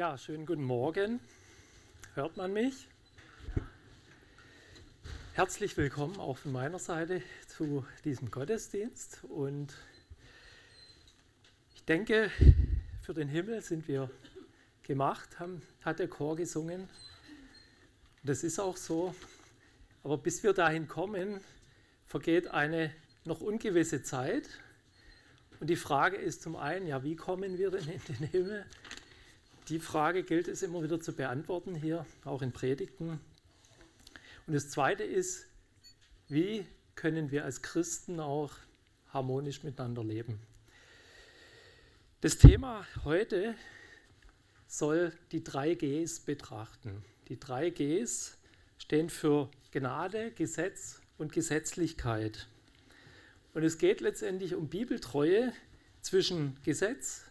Ja, schönen guten Morgen. Hört man mich? Herzlich willkommen auch von meiner Seite zu diesem Gottesdienst. Und ich denke, für den Himmel sind wir gemacht, haben, hat der Chor gesungen. Das ist auch so. Aber bis wir dahin kommen, vergeht eine noch ungewisse Zeit. Und die Frage ist zum einen, ja, wie kommen wir denn in den Himmel? Die Frage gilt es immer wieder zu beantworten hier, auch in Predigten. Und das Zweite ist, wie können wir als Christen auch harmonisch miteinander leben? Das Thema heute soll die drei Gs betrachten. Die drei Gs stehen für Gnade, Gesetz und Gesetzlichkeit. Und es geht letztendlich um Bibeltreue zwischen Gesetz,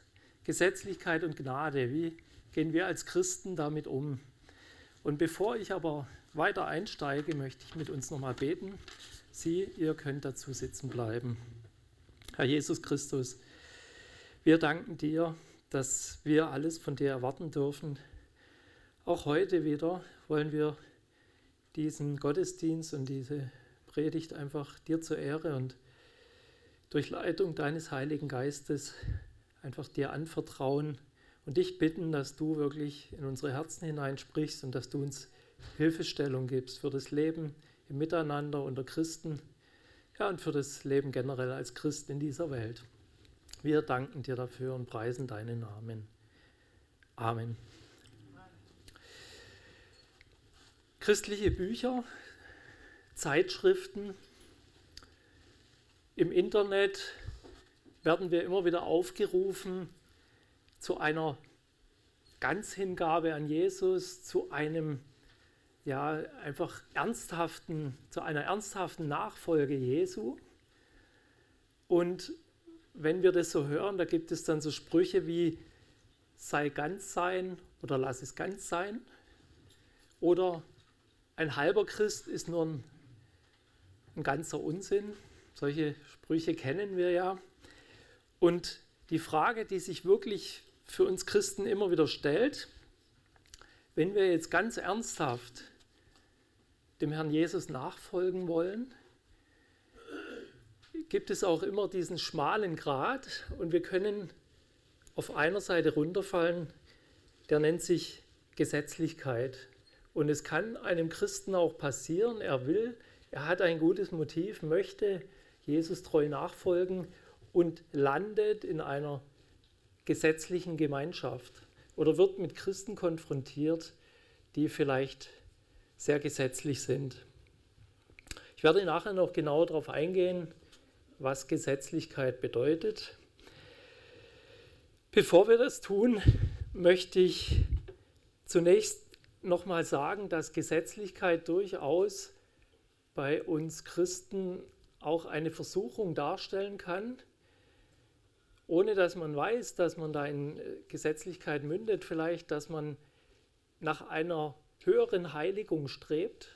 Gesetzlichkeit und Gnade. Wie gehen wir als Christen damit um? Und bevor ich aber weiter einsteige, möchte ich mit uns nochmal beten. Sie, ihr könnt dazu sitzen bleiben. Herr Jesus Christus, wir danken dir, dass wir alles von dir erwarten dürfen. Auch heute wieder wollen wir diesen Gottesdienst und diese Predigt einfach dir zur Ehre und durch Leitung deines Heiligen Geistes einfach dir anvertrauen und dich bitten, dass du wirklich in unsere Herzen hineinsprichst und dass du uns Hilfestellung gibst für das Leben im Miteinander unter Christen ja, und für das Leben generell als Christ in dieser Welt. Wir danken dir dafür und preisen deinen Namen. Amen. Christliche Bücher, Zeitschriften, im Internet werden wir immer wieder aufgerufen zu einer Ganzhingabe an Jesus, zu einem ja einfach ernsthaften, zu einer ernsthaften Nachfolge Jesu. Und wenn wir das so hören, da gibt es dann so Sprüche wie sei ganz sein oder lass es ganz sein. Oder ein halber Christ ist nur ein, ein ganzer Unsinn. Solche Sprüche kennen wir ja. Und die Frage, die sich wirklich für uns Christen immer wieder stellt, wenn wir jetzt ganz ernsthaft dem Herrn Jesus nachfolgen wollen, gibt es auch immer diesen schmalen Grat und wir können auf einer Seite runterfallen, der nennt sich Gesetzlichkeit. Und es kann einem Christen auch passieren, er will, er hat ein gutes Motiv, möchte Jesus treu nachfolgen und landet in einer gesetzlichen Gemeinschaft oder wird mit Christen konfrontiert, die vielleicht sehr gesetzlich sind. Ich werde nachher noch genauer darauf eingehen, was Gesetzlichkeit bedeutet. Bevor wir das tun, möchte ich zunächst nochmal sagen, dass Gesetzlichkeit durchaus bei uns Christen auch eine Versuchung darstellen kann, ohne dass man weiß, dass man da in äh, Gesetzlichkeit mündet, vielleicht, dass man nach einer höheren Heiligung strebt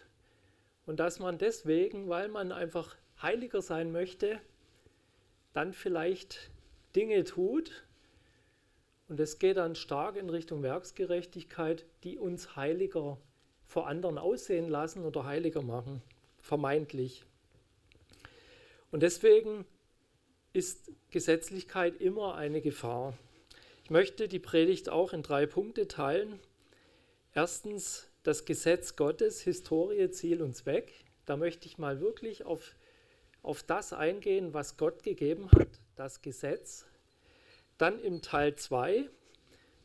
und dass man deswegen, weil man einfach heiliger sein möchte, dann vielleicht Dinge tut, und es geht dann stark in Richtung Werksgerechtigkeit, die uns heiliger vor anderen aussehen lassen oder heiliger machen, vermeintlich. Und deswegen ist Gesetzlichkeit immer eine Gefahr. Ich möchte die Predigt auch in drei Punkte teilen. Erstens das Gesetz Gottes, Historie, Ziel und Zweck. Da möchte ich mal wirklich auf, auf das eingehen, was Gott gegeben hat, das Gesetz. Dann im Teil 2,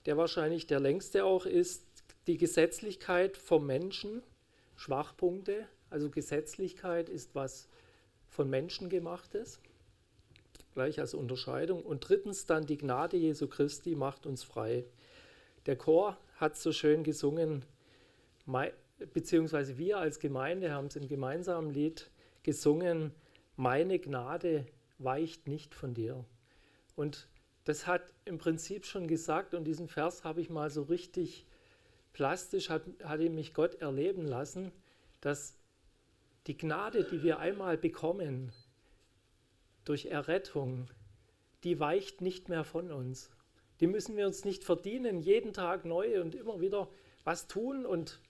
der wahrscheinlich der längste auch ist, die Gesetzlichkeit vom Menschen, Schwachpunkte. Also Gesetzlichkeit ist was von Menschen gemachtes, gleich als Unterscheidung. Und drittens dann die Gnade Jesu Christi macht uns frei. Der Chor hat so schön gesungen, beziehungsweise wir als Gemeinde haben es im gemeinsamen Lied gesungen, meine Gnade weicht nicht von dir. Und das hat im Prinzip schon gesagt, und diesen Vers habe ich mal so richtig plastisch, hat, hat mich Gott erleben lassen, dass die Gnade, die wir einmal bekommen durch Errettung, die weicht nicht mehr von uns. Die müssen wir uns nicht verdienen, jeden Tag neu und immer wieder was tun und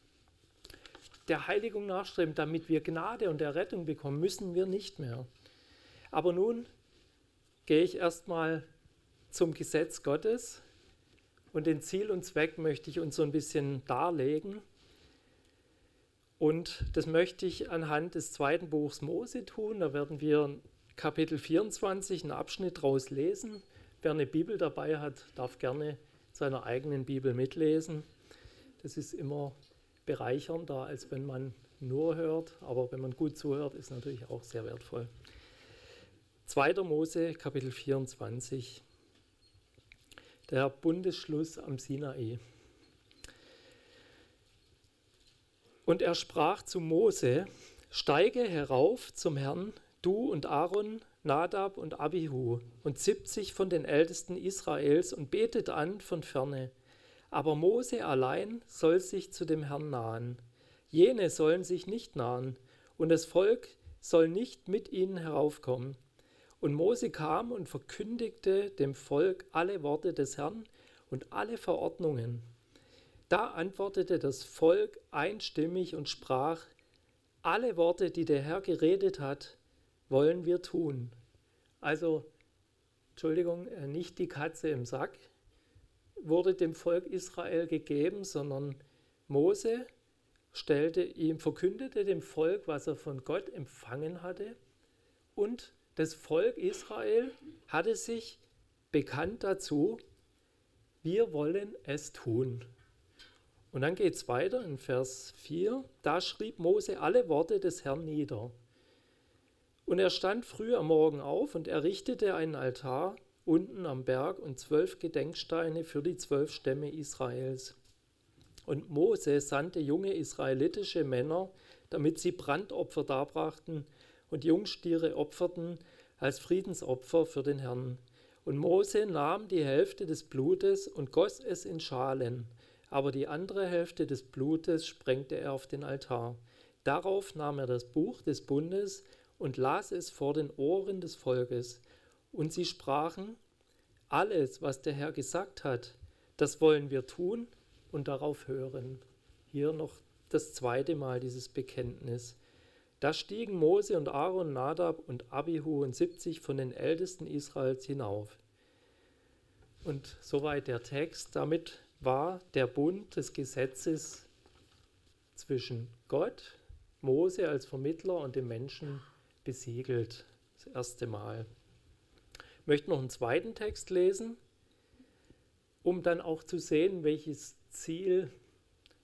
der Heiligung nachstreben, damit wir Gnade und Errettung bekommen, müssen wir nicht mehr. Aber nun gehe ich erstmal zum Gesetz Gottes und den Ziel und Zweck möchte ich uns so ein bisschen darlegen. Und das möchte ich anhand des zweiten Buchs Mose tun. Da werden wir Kapitel 24 einen Abschnitt daraus lesen. Wer eine Bibel dabei hat, darf gerne seiner eigenen Bibel mitlesen. Das ist immer bereichernder, als wenn man nur hört. Aber wenn man gut zuhört, ist natürlich auch sehr wertvoll. 2. Mose, Kapitel 24. Der Bundesschluss am Sinai. Und er sprach zu Mose: Steige herauf zum Herrn, du und Aaron, Nadab und Abihu und 70 von den Ältesten Israels und betet an von ferne. Aber Mose allein soll sich zu dem Herrn nahen. Jene sollen sich nicht nahen, und das Volk soll nicht mit ihnen heraufkommen. Und Mose kam und verkündigte dem Volk alle Worte des Herrn und alle Verordnungen. Da antwortete das Volk einstimmig und sprach, alle Worte, die der Herr geredet hat, wollen wir tun. Also, Entschuldigung, äh, nicht die Katze im Sack wurde dem Volk Israel gegeben, sondern Mose stellte ihm, verkündete dem Volk, was er von Gott empfangen hatte. Und das Volk Israel hatte sich bekannt dazu, wir wollen es tun. Und dann geht es weiter in Vers 4. Da schrieb Mose alle Worte des Herrn nieder. Und er stand früh am Morgen auf und errichtete einen Altar unten am Berg und zwölf Gedenksteine für die zwölf Stämme Israels. Und Mose sandte junge israelitische Männer, damit sie Brandopfer darbrachten und Jungstiere opferten als Friedensopfer für den Herrn. Und Mose nahm die Hälfte des Blutes und goss es in Schalen, aber die andere Hälfte des Blutes sprengte er auf den Altar. Darauf nahm er das Buch des Bundes und las es vor den Ohren des Volkes. Und sie sprachen, alles, was der Herr gesagt hat, das wollen wir tun und darauf hören. Hier noch das zweite Mal dieses Bekenntnis. Da stiegen Mose und Aaron, Nadab und Abihu und 70 von den Ältesten Israels hinauf. Und soweit der Text. Damit war der Bund des Gesetzes zwischen Gott, Mose als Vermittler und dem Menschen besiegelt. Das erste Mal. Ich möchte noch einen zweiten Text lesen, um dann auch zu sehen, welches Ziel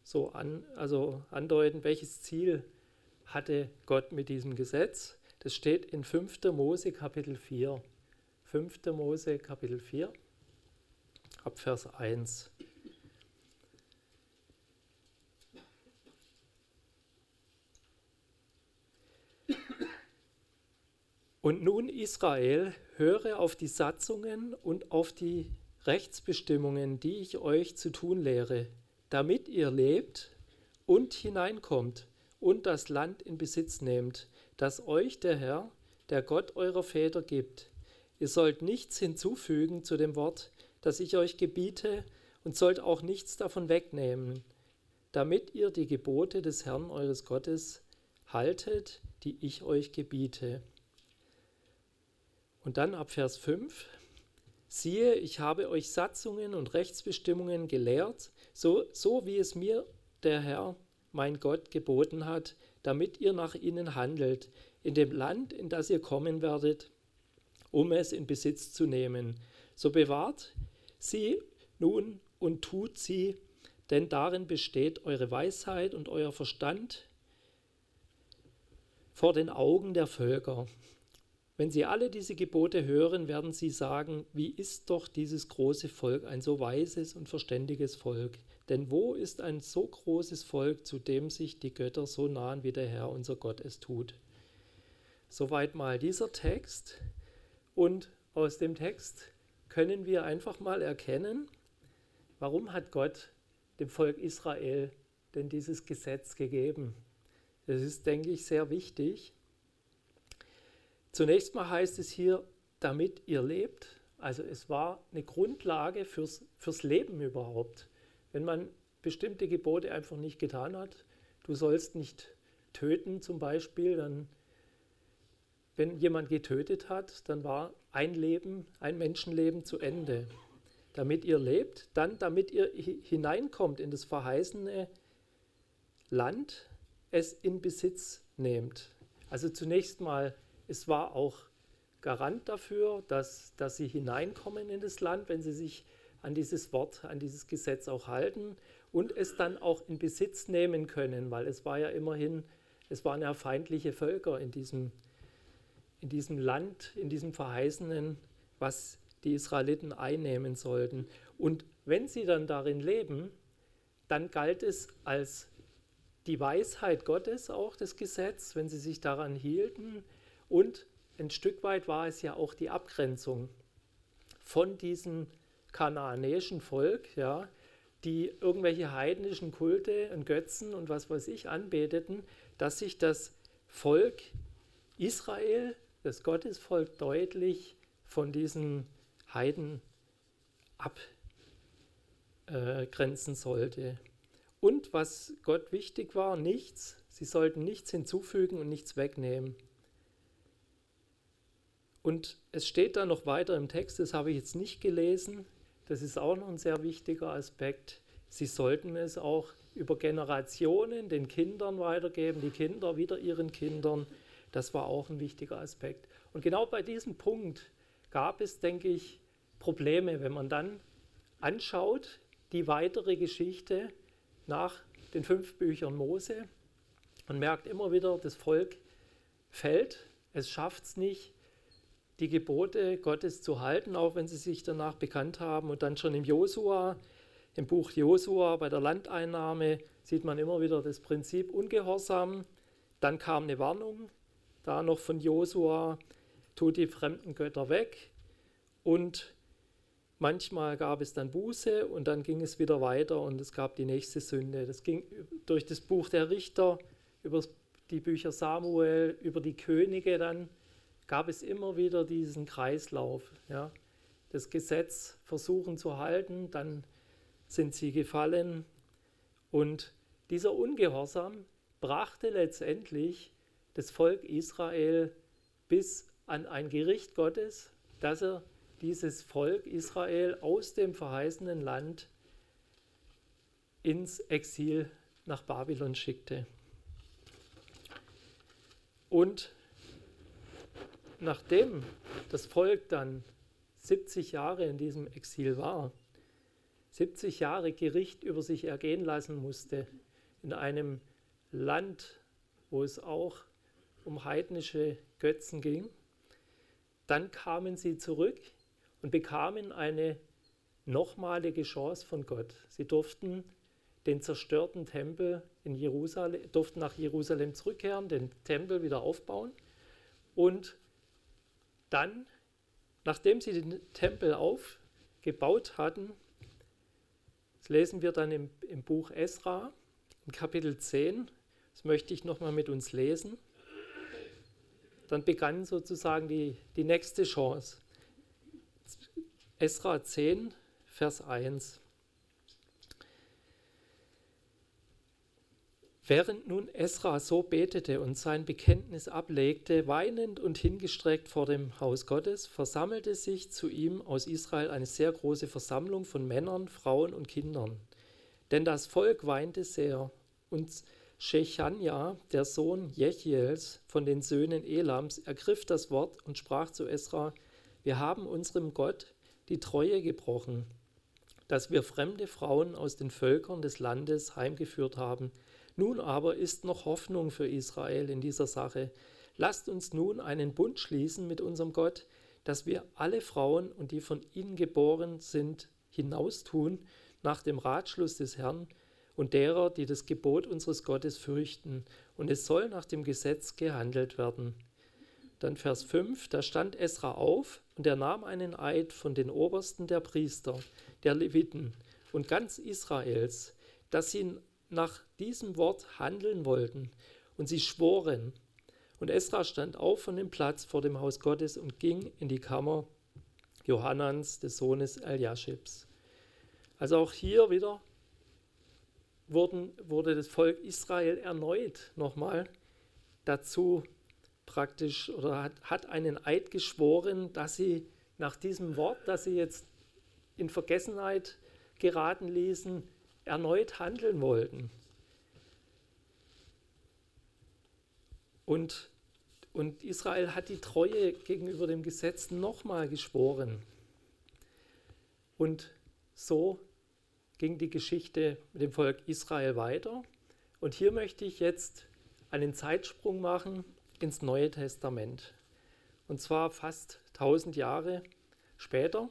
so an, also andeuten, welches Ziel hatte Gott mit diesem Gesetz. Das steht in 5. Mose Kapitel 4. 5. Mose Kapitel 4, ab Vers 1. Und nun Israel, höre auf die Satzungen und auf die Rechtsbestimmungen, die ich euch zu tun lehre, damit ihr lebt und hineinkommt und das Land in Besitz nehmt, das euch der Herr, der Gott eurer Väter gibt. Ihr sollt nichts hinzufügen zu dem Wort, das ich euch gebiete, und sollt auch nichts davon wegnehmen, damit ihr die Gebote des Herrn eures Gottes haltet, die ich euch gebiete. Und dann ab Vers 5. Siehe, ich habe euch Satzungen und Rechtsbestimmungen gelehrt, so, so wie es mir der Herr, mein Gott, geboten hat, damit ihr nach ihnen handelt, in dem Land, in das ihr kommen werdet, um es in Besitz zu nehmen. So bewahrt sie nun und tut sie, denn darin besteht eure Weisheit und euer Verstand vor den Augen der Völker. Wenn sie alle diese Gebote hören, werden sie sagen, wie ist doch dieses große Volk ein so weises und verständiges Volk? Denn wo ist ein so großes Volk, zu dem sich die Götter so nahen, wie der Herr unser Gott es tut? Soweit mal dieser Text. Und aus dem Text können wir einfach mal erkennen, warum hat Gott dem Volk Israel denn dieses Gesetz gegeben? Das ist, denke ich, sehr wichtig. Zunächst mal heißt es hier, damit ihr lebt. Also es war eine Grundlage fürs, fürs Leben überhaupt. Wenn man bestimmte Gebote einfach nicht getan hat, du sollst nicht töten zum Beispiel, dann wenn jemand getötet hat, dann war ein Leben, ein Menschenleben zu Ende. Damit ihr lebt, dann damit ihr hineinkommt in das verheißene Land, es in Besitz nehmt. Also zunächst mal, es war auch Garant dafür, dass, dass sie hineinkommen in das Land, wenn sie sich an dieses Wort, an dieses Gesetz auch halten und es dann auch in Besitz nehmen können, weil es war ja immerhin, es waren ja feindliche Völker in diesem, in diesem Land, in diesem Verheißenen, was die Israeliten einnehmen sollten. Und wenn sie dann darin leben, dann galt es als die Weisheit Gottes auch das Gesetz, wenn sie sich daran hielten. Und ein Stück weit war es ja auch die Abgrenzung von diesem kanaanäischen Volk, ja, die irgendwelche heidnischen Kulte und Götzen und was weiß ich anbeteten, dass sich das Volk Israel, das Gottesvolk, deutlich von diesen Heiden abgrenzen sollte. Und was Gott wichtig war, nichts. Sie sollten nichts hinzufügen und nichts wegnehmen. Und es steht da noch weiter im Text, das habe ich jetzt nicht gelesen, das ist auch noch ein sehr wichtiger Aspekt. Sie sollten es auch über Generationen den Kindern weitergeben, die Kinder wieder ihren Kindern. Das war auch ein wichtiger Aspekt. Und genau bei diesem Punkt gab es, denke ich, Probleme, wenn man dann anschaut, die weitere Geschichte nach den fünf Büchern Mose. Man merkt immer wieder, das Volk fällt, es schafft es nicht, die Gebote Gottes zu halten, auch wenn sie sich danach bekannt haben. Und dann schon im Josua, im Buch Josua bei der Landeinnahme sieht man immer wieder das Prinzip Ungehorsam. Dann kam eine Warnung, da noch von Josua, tut die fremden Götter weg. Und manchmal gab es dann Buße und dann ging es wieder weiter und es gab die nächste Sünde. Das ging durch das Buch der Richter, über die Bücher Samuel, über die Könige dann gab es immer wieder diesen Kreislauf. Ja. Das Gesetz versuchen zu halten, dann sind sie gefallen. Und dieser Ungehorsam brachte letztendlich das Volk Israel bis an ein Gericht Gottes, dass er dieses Volk Israel aus dem verheißenen Land ins Exil nach Babylon schickte. Und nachdem das Volk dann 70 Jahre in diesem Exil war, 70 Jahre Gericht über sich ergehen lassen musste, in einem Land, wo es auch um heidnische Götzen ging, dann kamen sie zurück und bekamen eine nochmalige Chance von Gott. Sie durften den zerstörten Tempel in Jerusalem, durften nach Jerusalem zurückkehren, den Tempel wieder aufbauen und dann, nachdem sie den Tempel aufgebaut hatten, das lesen wir dann im, im Buch Esra, in Kapitel 10, das möchte ich nochmal mit uns lesen, dann begann sozusagen die, die nächste Chance. Esra 10, Vers 1. Während nun Esra so betete und sein Bekenntnis ablegte, weinend und hingestreckt vor dem Haus Gottes, versammelte sich zu ihm aus Israel eine sehr große Versammlung von Männern, Frauen und Kindern. Denn das Volk weinte sehr, und Shechania, der Sohn Jechiels von den Söhnen Elams, ergriff das Wort und sprach zu Esra: Wir haben unserem Gott die Treue gebrochen, dass wir fremde Frauen aus den Völkern des Landes heimgeführt haben nun aber ist noch Hoffnung für Israel in dieser Sache. Lasst uns nun einen Bund schließen mit unserem Gott, dass wir alle Frauen und die von ihnen geboren sind, hinaustun nach dem Ratschluss des Herrn und derer, die das Gebot unseres Gottes fürchten, und es soll nach dem Gesetz gehandelt werden. Dann Vers 5, da stand Esra auf und er nahm einen Eid von den Obersten der Priester, der Leviten und ganz Israels, dass sie nach diesem Wort handeln wollten. Und sie schworen. Und Esra stand auf von dem Platz vor dem Haus Gottes und ging in die Kammer Johannans, des Sohnes Eliaschibs. Also auch hier wieder wurden, wurde das Volk Israel erneut nochmal dazu praktisch oder hat, hat einen Eid geschworen, dass sie nach diesem Wort, das sie jetzt in Vergessenheit geraten ließen, erneut handeln wollten. Und, und Israel hat die Treue gegenüber dem Gesetz nochmal geschworen. Und so ging die Geschichte mit dem Volk Israel weiter. Und hier möchte ich jetzt einen Zeitsprung machen ins Neue Testament. Und zwar fast 1000 Jahre später.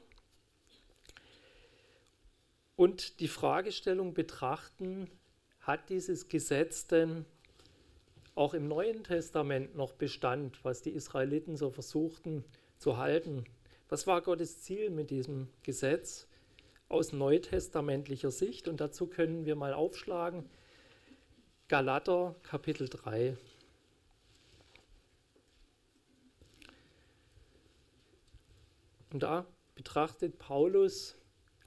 Und die Fragestellung betrachten, hat dieses Gesetz denn auch im Neuen Testament noch Bestand, was die Israeliten so versuchten zu halten? Was war Gottes Ziel mit diesem Gesetz aus neutestamentlicher Sicht? Und dazu können wir mal aufschlagen. Galater Kapitel 3. Und da betrachtet Paulus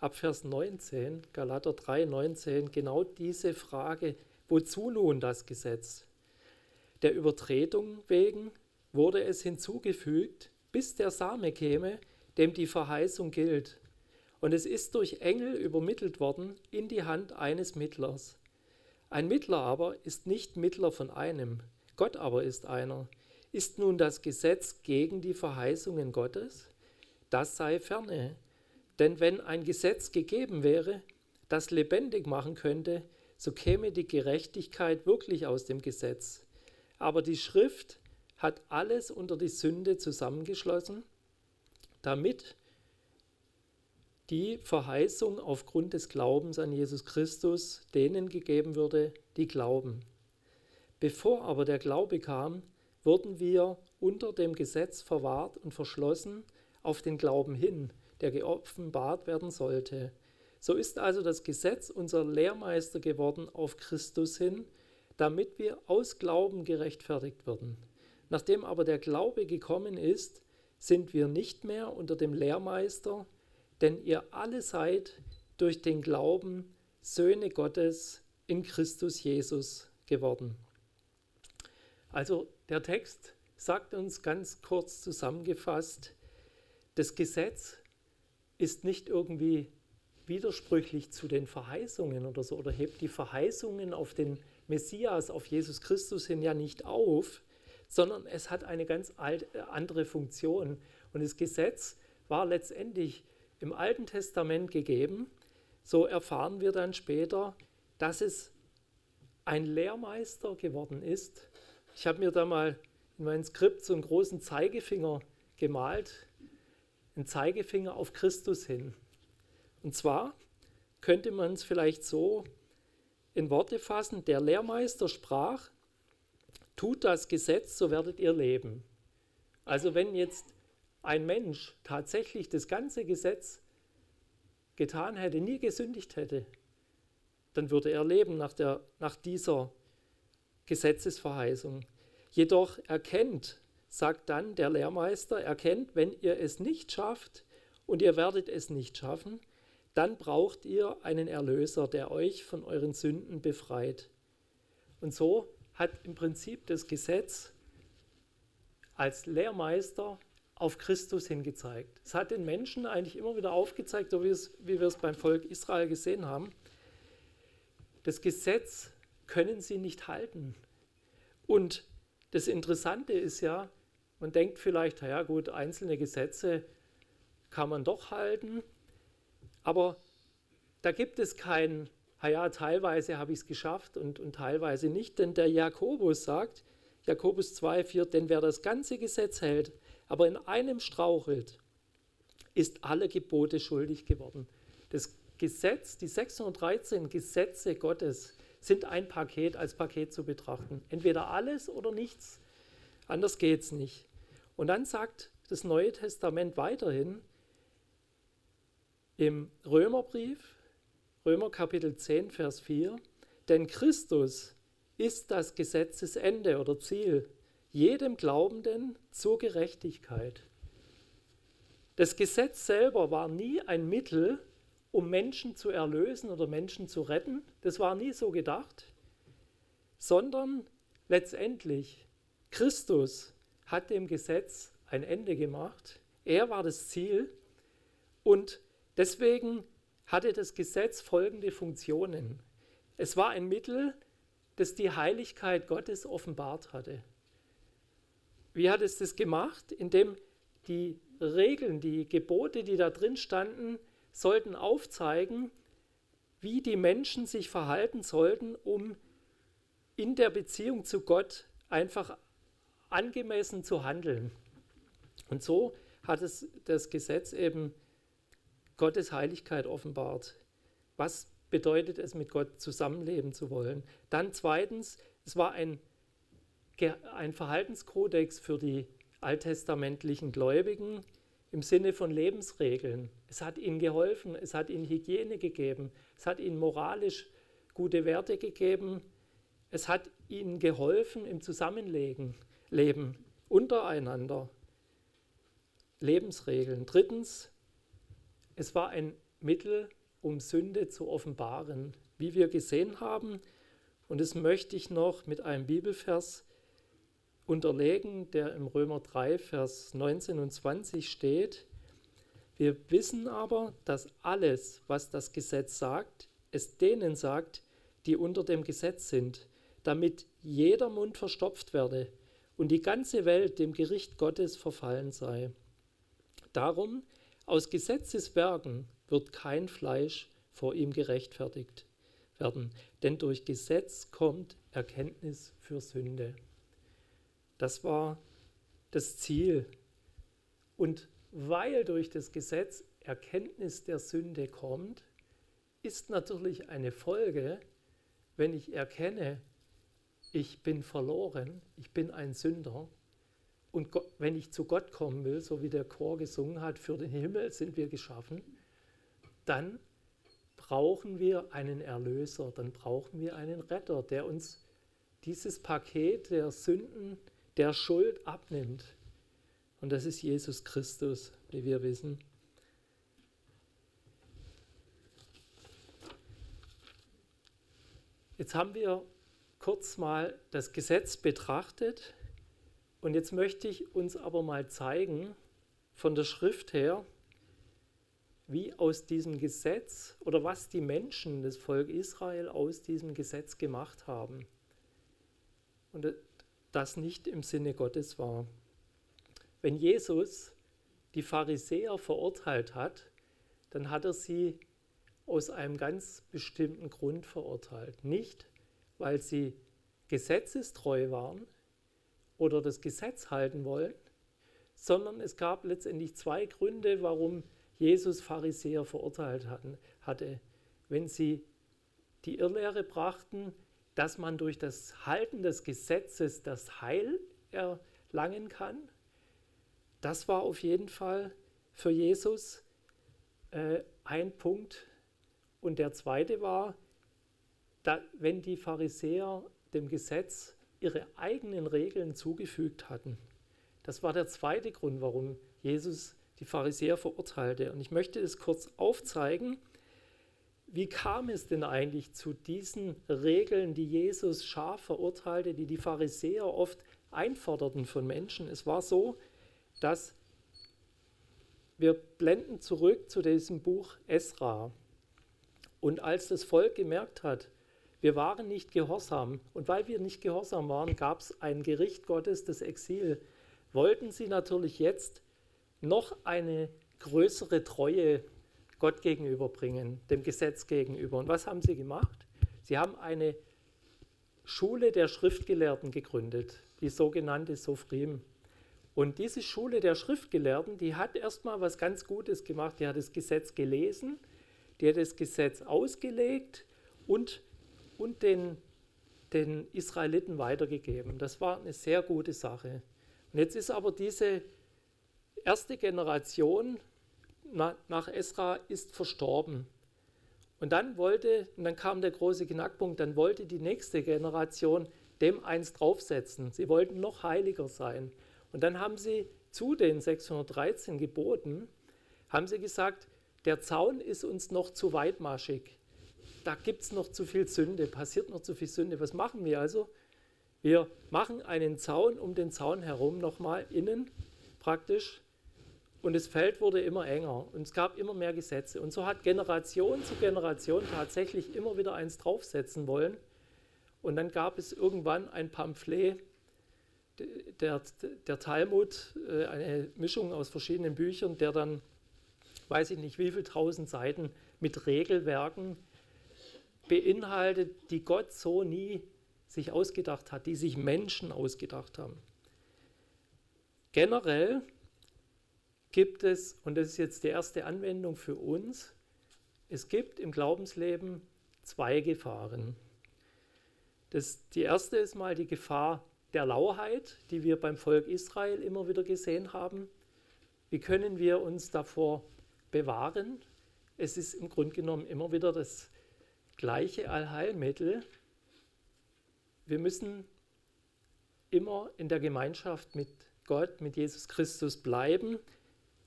ab Vers 19, Galater 3, 19, genau diese Frage, wozu nun das Gesetz? Der Übertretung wegen wurde es hinzugefügt, bis der Same käme, dem die Verheißung gilt. Und es ist durch Engel übermittelt worden in die Hand eines Mittlers. Ein Mittler aber ist nicht Mittler von einem, Gott aber ist einer. Ist nun das Gesetz gegen die Verheißungen Gottes? das sei ferne. Denn wenn ein Gesetz gegeben wäre, das lebendig machen könnte, so käme die Gerechtigkeit wirklich aus dem Gesetz. Aber die Schrift hat alles unter die Sünde zusammengeschlossen, damit die Verheißung aufgrund des Glaubens an Jesus Christus denen gegeben würde, die glauben. Bevor aber der Glaube kam, wurden wir unter dem Gesetz verwahrt und verschlossen, auf den Glauben hin, der geoffenbart werden sollte. So ist also das Gesetz unser Lehrmeister geworden auf Christus hin, damit wir aus Glauben gerechtfertigt werden. Nachdem aber der Glaube gekommen ist, sind wir nicht mehr unter dem Lehrmeister, denn ihr alle seid durch den Glauben Söhne Gottes in Christus Jesus geworden. Also der Text sagt uns ganz kurz zusammengefasst, das Gesetz ist nicht irgendwie widersprüchlich zu den Verheißungen oder so oder hebt die Verheißungen auf den Messias, auf Jesus Christus hin ja nicht auf, sondern es hat eine ganz äh, andere Funktion. Und das Gesetz war letztendlich im Alten Testament gegeben. So erfahren wir dann später, dass es ein Lehrmeister geworden ist. Ich habe mir da mal in mein Skript so einen großen Zeigefinger gemalt ein Zeigefinger auf Christus hin. Und zwar könnte man es vielleicht so in Worte fassen, der Lehrmeister sprach, tut das Gesetz, so werdet ihr leben. Also wenn jetzt ein Mensch tatsächlich das ganze Gesetz getan hätte, nie gesündigt hätte, dann würde er leben nach, der, nach dieser Gesetzesverheißung. Jedoch erkennt sagt dann der Lehrmeister, erkennt, wenn ihr es nicht schafft und ihr werdet es nicht schaffen, dann braucht ihr einen Erlöser, der euch von euren Sünden befreit. Und so hat im Prinzip das Gesetz als Lehrmeister auf Christus hingezeigt. Es hat den Menschen eigentlich immer wieder aufgezeigt, so wie, es, wie wir es beim Volk Israel gesehen haben. Das Gesetz können sie nicht halten. Und das Interessante ist ja, man denkt vielleicht, naja gut, einzelne Gesetze kann man doch halten, aber da gibt es kein, naja, teilweise habe ich es geschafft und, und teilweise nicht, denn der Jakobus sagt, Jakobus 2, 4, denn wer das ganze Gesetz hält, aber in einem strauchelt, ist alle Gebote schuldig geworden. Das Gesetz, die 613 Gesetze Gottes sind ein Paket als Paket zu betrachten. Entweder alles oder nichts. Anders geht es nicht. Und dann sagt das Neue Testament weiterhin im Römerbrief, Römer Kapitel 10, Vers 4, denn Christus ist das Gesetzesende oder Ziel jedem Glaubenden zur Gerechtigkeit. Das Gesetz selber war nie ein Mittel, um Menschen zu erlösen oder Menschen zu retten. Das war nie so gedacht, sondern letztendlich Christus hat dem Gesetz ein Ende gemacht. Er war das Ziel und deswegen hatte das Gesetz folgende Funktionen. Es war ein Mittel, das die Heiligkeit Gottes offenbart hatte. Wie hat es das gemacht? Indem die Regeln, die Gebote, die da drin standen, sollten aufzeigen, wie die Menschen sich verhalten sollten, um in der Beziehung zu Gott einfach angemessen zu handeln. Und so hat es das Gesetz eben Gottes Heiligkeit offenbart. Was bedeutet es, mit Gott zusammenleben zu wollen? Dann zweitens, es war ein, ein Verhaltenskodex für die alttestamentlichen Gläubigen im Sinne von Lebensregeln. Es hat ihnen geholfen, es hat ihnen Hygiene gegeben, es hat ihnen moralisch gute Werte gegeben, es hat ihnen geholfen im Zusammenleben leben, untereinander. Lebensregeln. Drittens, es war ein Mittel, um Sünde zu offenbaren, wie wir gesehen haben. Und das möchte ich noch mit einem Bibelvers unterlegen, der im Römer 3, Vers 19 und 20 steht. Wir wissen aber, dass alles, was das Gesetz sagt, es denen sagt, die unter dem Gesetz sind, damit jeder Mund verstopft werde und die ganze Welt dem Gericht Gottes verfallen sei. Darum, aus Gesetzeswerken wird kein Fleisch vor ihm gerechtfertigt werden, denn durch Gesetz kommt Erkenntnis für Sünde. Das war das Ziel. Und weil durch das Gesetz Erkenntnis der Sünde kommt, ist natürlich eine Folge, wenn ich erkenne, ich bin verloren, ich bin ein Sünder. Und wenn ich zu Gott kommen will, so wie der Chor gesungen hat, für den Himmel sind wir geschaffen, dann brauchen wir einen Erlöser, dann brauchen wir einen Retter, der uns dieses Paket der Sünden, der Schuld abnimmt. Und das ist Jesus Christus, wie wir wissen. Jetzt haben wir kurz mal das Gesetz betrachtet und jetzt möchte ich uns aber mal zeigen von der Schrift her, wie aus diesem Gesetz oder was die Menschen, das Volk Israel aus diesem Gesetz gemacht haben. Und das nicht im Sinne Gottes war. Wenn Jesus die Pharisäer verurteilt hat, dann hat er sie aus einem ganz bestimmten Grund verurteilt. Nicht, weil sie gesetzestreu waren oder das Gesetz halten wollen, sondern es gab letztendlich zwei Gründe, warum Jesus Pharisäer verurteilt hatten, hatte. Wenn sie die Irrlehre brachten, dass man durch das Halten des Gesetzes das Heil erlangen kann, das war auf jeden Fall für Jesus äh, ein Punkt. Und der zweite war, da, wenn die Pharisäer dem Gesetz ihre eigenen Regeln zugefügt hatten. Das war der zweite Grund, warum Jesus die Pharisäer verurteilte. Und ich möchte es kurz aufzeigen. Wie kam es denn eigentlich zu diesen Regeln, die Jesus scharf verurteilte, die die Pharisäer oft einforderten von Menschen? Es war so, dass wir blenden zurück zu diesem Buch Esra. Und als das Volk gemerkt hat, wir waren nicht gehorsam. Und weil wir nicht gehorsam waren, gab es ein Gericht Gottes, das Exil. Wollten sie natürlich jetzt noch eine größere Treue Gott gegenüberbringen, dem Gesetz gegenüber. Und was haben sie gemacht? Sie haben eine Schule der Schriftgelehrten gegründet, die sogenannte Sophrim. Und diese Schule der Schriftgelehrten, die hat erstmal was ganz Gutes gemacht. Die hat das Gesetz gelesen, die hat das Gesetz ausgelegt und und den, den Israeliten weitergegeben. Das war eine sehr gute Sache. Und jetzt ist aber diese erste Generation nach Esra ist verstorben. Und dann wollte, und dann kam der große Knackpunkt, dann wollte die nächste Generation dem eins draufsetzen. Sie wollten noch heiliger sein. Und dann haben sie zu den 613 Geboten, haben sie gesagt, der Zaun ist uns noch zu weitmaschig. Da gibt es noch zu viel Sünde, passiert noch zu viel Sünde. Was machen wir also? Wir machen einen Zaun um den Zaun herum, nochmal innen praktisch. Und das Feld wurde immer enger und es gab immer mehr Gesetze. Und so hat Generation zu Generation tatsächlich immer wieder eins draufsetzen wollen. Und dann gab es irgendwann ein Pamphlet, der, der Talmud, äh, eine Mischung aus verschiedenen Büchern, der dann, weiß ich nicht wie viele tausend Seiten mit Regelwerken beinhaltet, die Gott so nie sich ausgedacht hat, die sich Menschen ausgedacht haben. Generell gibt es, und das ist jetzt die erste Anwendung für uns, es gibt im Glaubensleben zwei Gefahren. Das, die erste ist mal die Gefahr der Lauheit, die wir beim Volk Israel immer wieder gesehen haben. Wie können wir uns davor bewahren? Es ist im Grunde genommen immer wieder das gleiche Allheilmittel. Wir müssen immer in der Gemeinschaft mit Gott, mit Jesus Christus bleiben,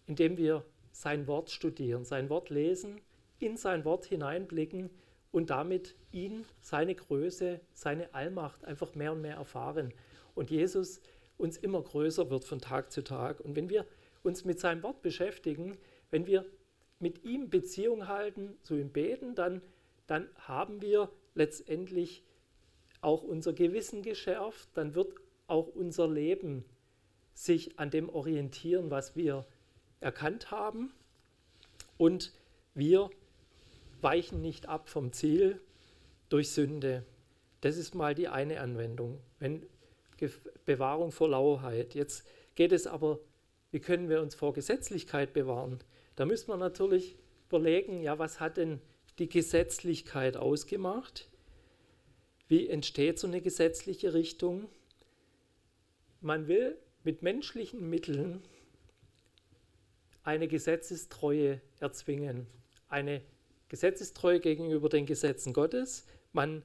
indem wir sein Wort studieren, sein Wort lesen, in sein Wort hineinblicken und damit ihn, seine Größe, seine Allmacht einfach mehr und mehr erfahren. Und Jesus uns immer größer wird von Tag zu Tag. Und wenn wir uns mit seinem Wort beschäftigen, wenn wir mit ihm Beziehung halten, zu ihm beten, dann, dann haben wir letztendlich auch unser Gewissen geschärft, dann wird auch unser Leben sich an dem orientieren, was wir erkannt haben. Und wir weichen nicht ab vom Ziel durch Sünde. Das ist mal die eine Anwendung, wenn Bewahrung vor Lauheit. Jetzt geht es aber, wie können wir uns vor Gesetzlichkeit bewahren? Da müssen wir natürlich überlegen, ja, was hat denn die Gesetzlichkeit ausgemacht? Wie entsteht so eine gesetzliche Richtung? Man will mit menschlichen Mitteln eine Gesetzestreue erzwingen, eine Gesetzestreue gegenüber den Gesetzen Gottes. Man,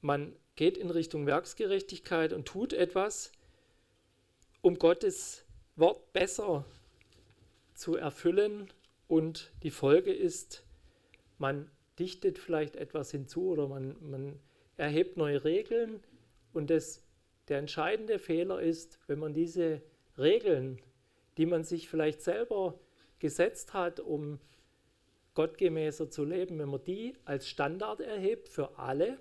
man geht in Richtung Werksgerechtigkeit und tut etwas, um Gottes Wort besser zu erfüllen. Und die Folge ist, man dichtet vielleicht etwas hinzu oder man, man erhebt neue Regeln und das der entscheidende Fehler ist, wenn man diese Regeln, die man sich vielleicht selber gesetzt hat, um gottgemäßer zu leben, wenn man die als Standard erhebt für alle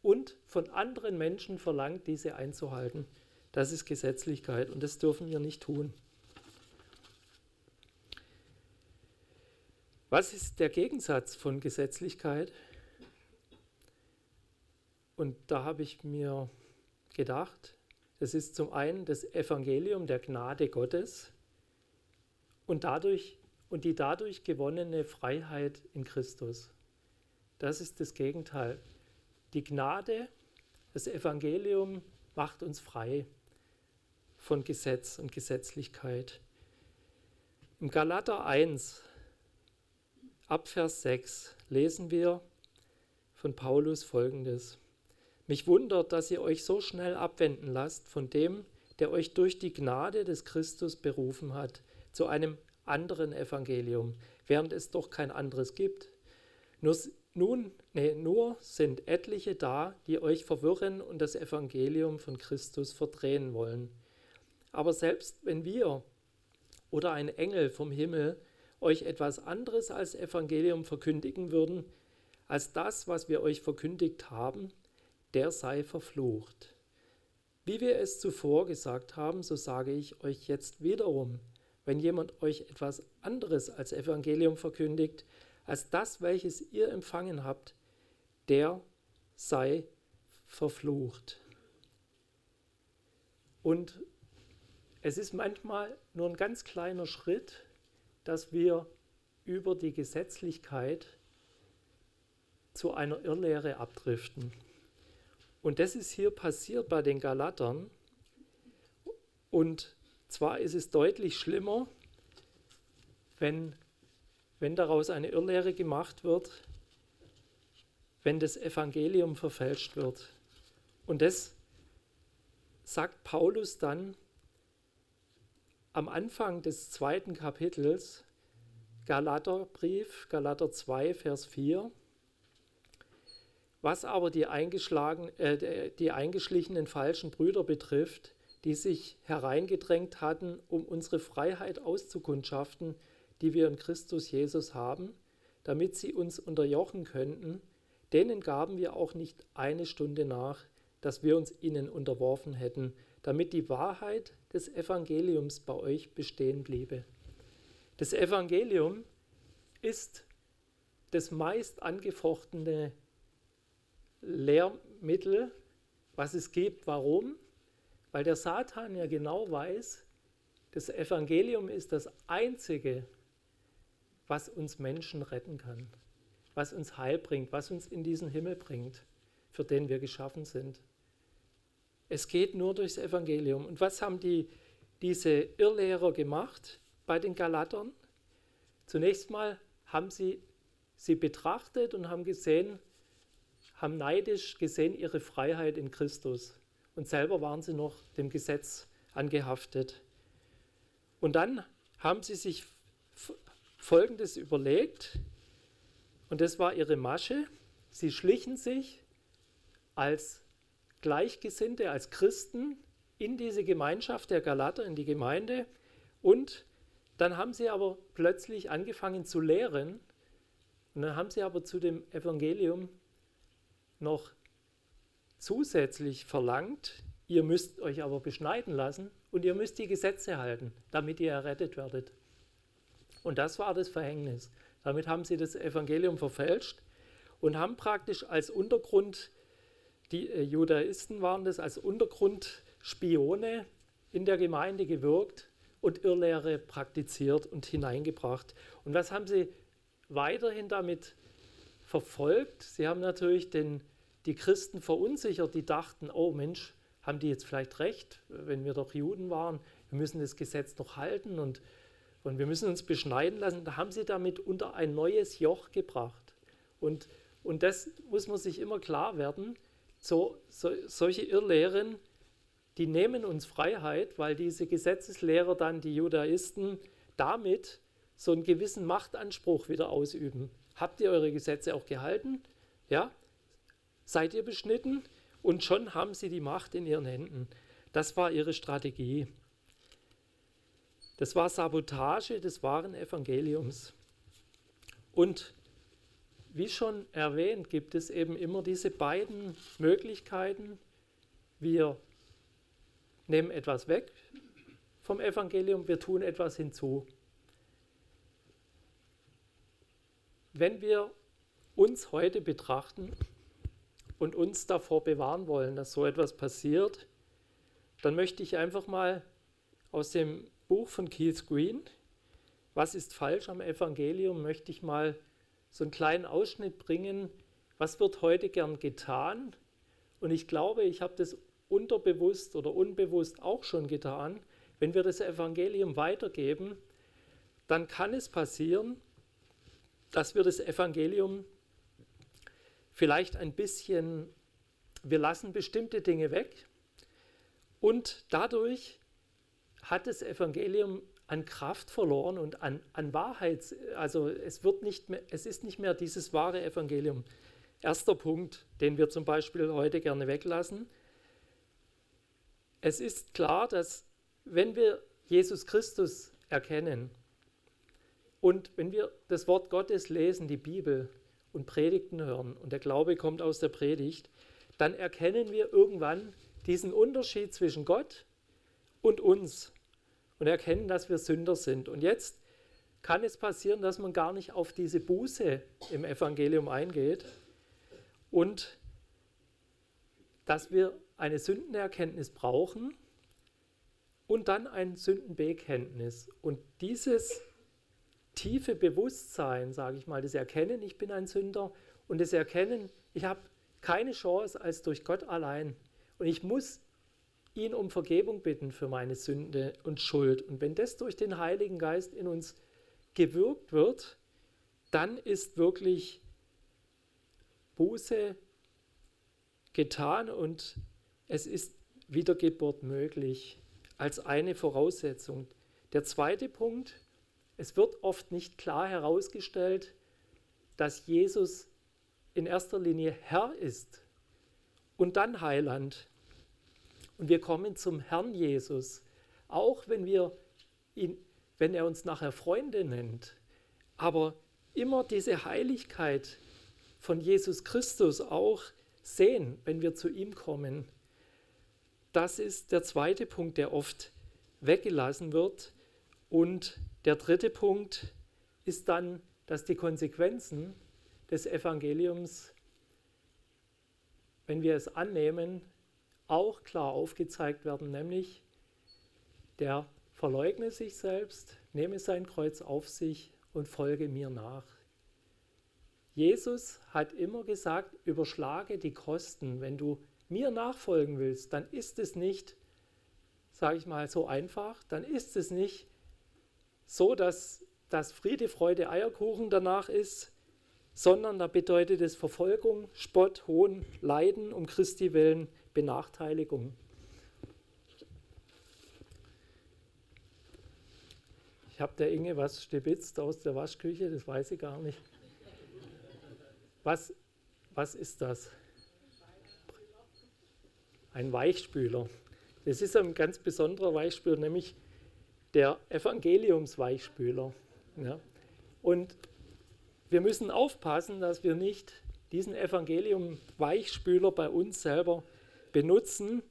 und von anderen Menschen verlangt, diese einzuhalten. Das ist Gesetzlichkeit und das dürfen wir nicht tun. Was ist der Gegensatz von Gesetzlichkeit? Und da habe ich mir gedacht. Es ist zum einen das Evangelium der Gnade Gottes und, dadurch, und die dadurch gewonnene Freiheit in Christus. Das ist das Gegenteil. Die Gnade, das Evangelium macht uns frei von Gesetz und Gesetzlichkeit. Im Galater 1, Abvers 6 lesen wir von Paulus folgendes. Mich wundert, dass ihr euch so schnell abwenden lasst von dem, der euch durch die Gnade des Christus berufen hat, zu einem anderen Evangelium, während es doch kein anderes gibt. Nur, nun, nee, nur sind etliche da, die euch verwirren und das Evangelium von Christus verdrehen wollen. Aber selbst wenn wir oder ein Engel vom Himmel euch etwas anderes als Evangelium verkündigen würden, als das, was wir euch verkündigt haben, der sei verflucht. Wie wir es zuvor gesagt haben, so sage ich euch jetzt wiederum, wenn jemand euch etwas anderes als Evangelium verkündigt, als das, welches ihr empfangen habt, der sei verflucht. Und es ist manchmal nur ein ganz kleiner Schritt, dass wir über die Gesetzlichkeit zu einer Irrlehre abdriften. Und das ist hier passiert bei den Galatern. Und zwar ist es deutlich schlimmer, wenn, wenn daraus eine Irrlehre gemacht wird, wenn das Evangelium verfälscht wird. Und das sagt Paulus dann am Anfang des zweiten Kapitels, Galaterbrief, Galater 2, Vers 4. Was aber die, eingeschlagen, äh, die eingeschlichenen falschen Brüder betrifft, die sich hereingedrängt hatten, um unsere Freiheit auszukundschaften, die wir in Christus Jesus haben, damit sie uns unterjochen könnten, denen gaben wir auch nicht eine Stunde nach, dass wir uns ihnen unterworfen hätten, damit die Wahrheit des Evangeliums bei euch bestehen bliebe. Das Evangelium ist das meist angefochtene Lehrmittel, was es gibt. Warum? Weil der Satan ja genau weiß, das Evangelium ist das Einzige, was uns Menschen retten kann, was uns Heil bringt, was uns in diesen Himmel bringt, für den wir geschaffen sind. Es geht nur durchs Evangelium. Und was haben die, diese Irrlehrer gemacht bei den Galatern? Zunächst mal haben sie sie betrachtet und haben gesehen, haben neidisch gesehen ihre Freiheit in Christus. Und selber waren sie noch dem Gesetz angehaftet. Und dann haben sie sich Folgendes überlegt, und das war ihre Masche. Sie schlichen sich als Gleichgesinnte, als Christen in diese Gemeinschaft der Galater, in die Gemeinde. Und dann haben sie aber plötzlich angefangen zu lehren. Und dann haben sie aber zu dem Evangelium noch zusätzlich verlangt, ihr müsst euch aber beschneiden lassen und ihr müsst die Gesetze halten, damit ihr errettet werdet. Und das war das Verhängnis. Damit haben sie das Evangelium verfälscht und haben praktisch als Untergrund, die äh, Judaisten waren das, als Untergrundspione in der Gemeinde gewirkt und Irrlehre praktiziert und hineingebracht. Und was haben sie weiterhin damit verfolgt? Sie haben natürlich den die Christen verunsichert, die dachten, oh Mensch, haben die jetzt vielleicht recht, wenn wir doch Juden waren, wir müssen das Gesetz noch halten und, und wir müssen uns beschneiden lassen. Da haben sie damit unter ein neues Joch gebracht. Und, und das muss man sich immer klar werden. So, so, solche Irrlehren, die nehmen uns Freiheit, weil diese Gesetzeslehrer dann, die Judaisten, damit so einen gewissen Machtanspruch wieder ausüben. Habt ihr eure Gesetze auch gehalten? Ja, seid ihr beschnitten und schon haben sie die Macht in ihren Händen. Das war ihre Strategie. Das war Sabotage des wahren Evangeliums. Und wie schon erwähnt, gibt es eben immer diese beiden Möglichkeiten. Wir nehmen etwas weg vom Evangelium, wir tun etwas hinzu. Wenn wir uns heute betrachten, und uns davor bewahren wollen, dass so etwas passiert, dann möchte ich einfach mal aus dem Buch von Keith Green, Was ist falsch am Evangelium, möchte ich mal so einen kleinen Ausschnitt bringen, was wird heute gern getan. Und ich glaube, ich habe das unterbewusst oder unbewusst auch schon getan. Wenn wir das Evangelium weitergeben, dann kann es passieren, dass wir das Evangelium vielleicht ein bisschen, wir lassen bestimmte Dinge weg und dadurch hat das Evangelium an Kraft verloren und an, an Wahrheit. Also es, wird nicht mehr, es ist nicht mehr dieses wahre Evangelium. Erster Punkt, den wir zum Beispiel heute gerne weglassen. Es ist klar, dass wenn wir Jesus Christus erkennen und wenn wir das Wort Gottes lesen, die Bibel, und Predigten hören und der Glaube kommt aus der Predigt, dann erkennen wir irgendwann diesen Unterschied zwischen Gott und uns und erkennen, dass wir Sünder sind. Und jetzt kann es passieren, dass man gar nicht auf diese Buße im Evangelium eingeht und dass wir eine Sündenerkenntnis brauchen und dann ein Sündenbekenntnis. Und dieses tiefe Bewusstsein, sage ich mal, das Erkennen, ich bin ein Sünder und das Erkennen, ich habe keine Chance als durch Gott allein. Und ich muss ihn um Vergebung bitten für meine Sünde und Schuld. Und wenn das durch den Heiligen Geist in uns gewirkt wird, dann ist wirklich Buße getan und es ist Wiedergeburt möglich als eine Voraussetzung. Der zweite Punkt, Es wird oft nicht klar herausgestellt, dass Jesus in erster Linie Herr ist und dann Heiland. Und wir kommen zum Herrn Jesus, auch wenn wir ihn, wenn er uns nachher Freunde nennt. Aber immer diese Heiligkeit von Jesus Christus auch sehen, wenn wir zu ihm kommen. Das ist der zweite Punkt, der oft weggelassen wird. Und der dritte Punkt ist dann, dass die Konsequenzen des Evangeliums, wenn wir es annehmen, auch klar aufgezeigt werden, nämlich der verleugne sich selbst, nehme sein Kreuz auf sich und folge mir nach. Jesus hat immer gesagt, überschlage die Kosten. Wenn du mir nachfolgen willst, dann ist es nicht, sage ich mal, so einfach, dann ist es nicht so, dass das Friede, Freude, Eierkuchen danach ist, sondern da bedeutet es Verfolgung, Spott, Hohn, Leiden um Christi willen, Benachteiligung. Ich habe der Inge was stibitzt aus der Waschküche, das weiß ich gar nicht. Was, was ist das? Ein Weichspüler. Das ist ein ganz besonderer Weichspüler, nämlich der Evangeliumsweichspüler. Ja. Und wir müssen aufpassen, dass wir nicht diesen Evangelium-Weichspüler bei uns selber benutzen.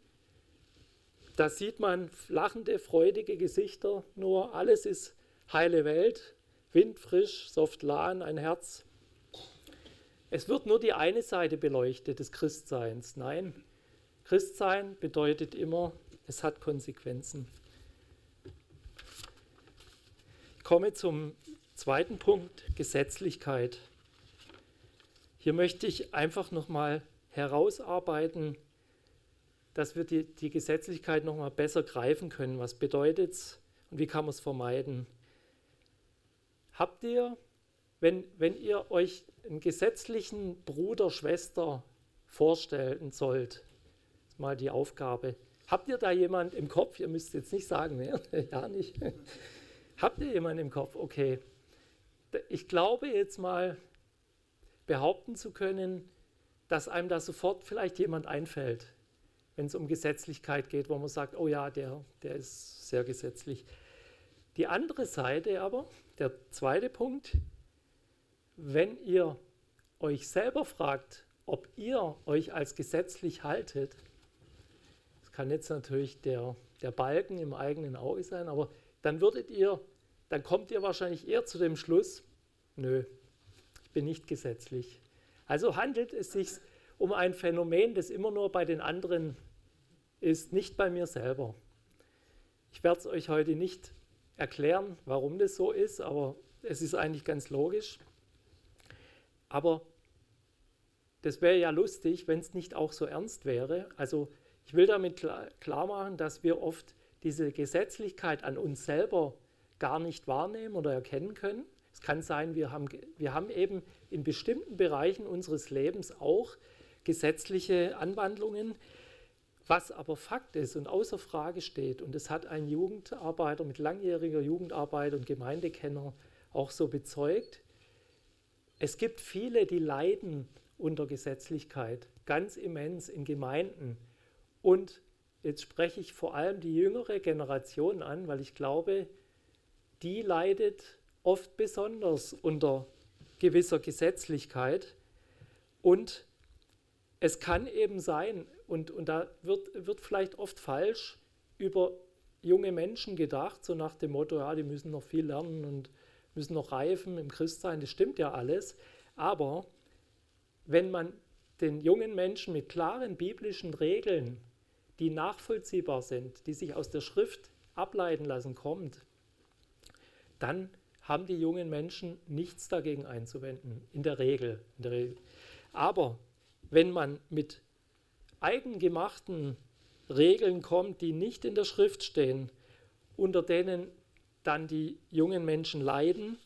Da sieht man lachende, freudige Gesichter, nur alles ist heile Welt, windfrisch, soft lahn, ein Herz es wird nur die eine Seite beleuchtet des Christseins. Nein, Christsein bedeutet immer, es hat Konsequenzen. Ich komme zum zweiten Punkt, Gesetzlichkeit. Hier möchte ich einfach nochmal herausarbeiten, dass wir die, die Gesetzlichkeit nochmal besser greifen können. Was bedeutet es und wie kann man es vermeiden? Habt ihr wenn, wenn ihr euch einen gesetzlichen Bruder, Schwester vorstellen sollt, mal die Aufgabe. Habt ihr da jemand im Kopf? Ihr müsst jetzt nicht sagen, ne? ja nicht. Habt ihr jemanden im Kopf? Okay. Ich glaube jetzt mal behaupten zu können, dass einem da sofort vielleicht jemand einfällt, wenn es um Gesetzlichkeit geht, wo man sagt, oh ja, der, der ist sehr gesetzlich. Die andere Seite aber, der zweite Punkt, wenn ihr euch selber fragt, ob ihr euch als gesetzlich haltet, das kann jetzt natürlich der, der Balken im eigenen Auge sein, aber dann würdet ihr, dann kommt ihr wahrscheinlich eher zu dem Schluss, nö, ich bin nicht gesetzlich. Also handelt es sich um ein Phänomen, das immer nur bei den anderen ist, nicht bei mir selber. Ich werde es euch heute nicht erklären, warum das so ist, aber es ist eigentlich ganz logisch. Aber das wäre ja lustig, wenn es nicht auch so ernst wäre. Also ich will damit klar, machen, dass wir oft diese Gesetzlichkeit an uns selber gar nicht wahrnehmen oder erkennen können. Es kann sein, wir haben, wir haben eben in bestimmten Bereichen unseres Lebens auch gesetzliche Anwandlungen. Was aber Fakt ist und außer Frage steht, und das hat ein Jugendarbeiter mit langjähriger Jugendarbeit und Gemeindekenner auch so bezeugt, es gibt viele, die leiden unter Gesetzlichkeit, ganz immens in Gemeinden. Und jetzt spreche ich vor allem die jüngere Generation an, weil ich glaube, die leidet oft besonders unter gewisser Gesetzlichkeit. Und es kann eben sein, und, und da wird, wird vielleicht oft falsch über junge Menschen gedacht, so nach dem Motto, ja, die müssen noch viel lernen und müssen noch reifen im Christsein, das stimmt ja alles. Aber wenn man den jungen Menschen mit klaren biblischen Regeln, die nachvollziehbar sind, die sich aus der Schrift ableiten lassen, kommt, dann haben die jungen Menschen nichts dagegen einzuwenden, in der Regel. In der Regel. Aber wenn man mit eigengemachten Regeln kommt, die nicht in der Schrift stehen, unter denen dann die jungen Menschen leiden,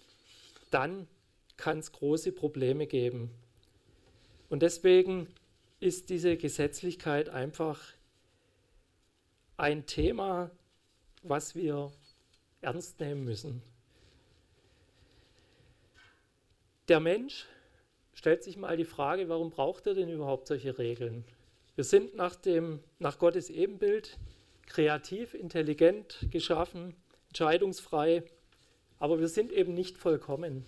dann kann es große Probleme geben. Und deswegen ist diese Gesetzlichkeit einfach ein Thema, was wir ernst nehmen müssen. Der Mensch stellt sich mal die Frage, warum braucht er denn überhaupt solche Regeln? Wir sind nach, dem, nach Gottes Ebenbild kreativ, intelligent geschaffen, entscheidungsfrei, aber wir sind eben nicht vollkommen.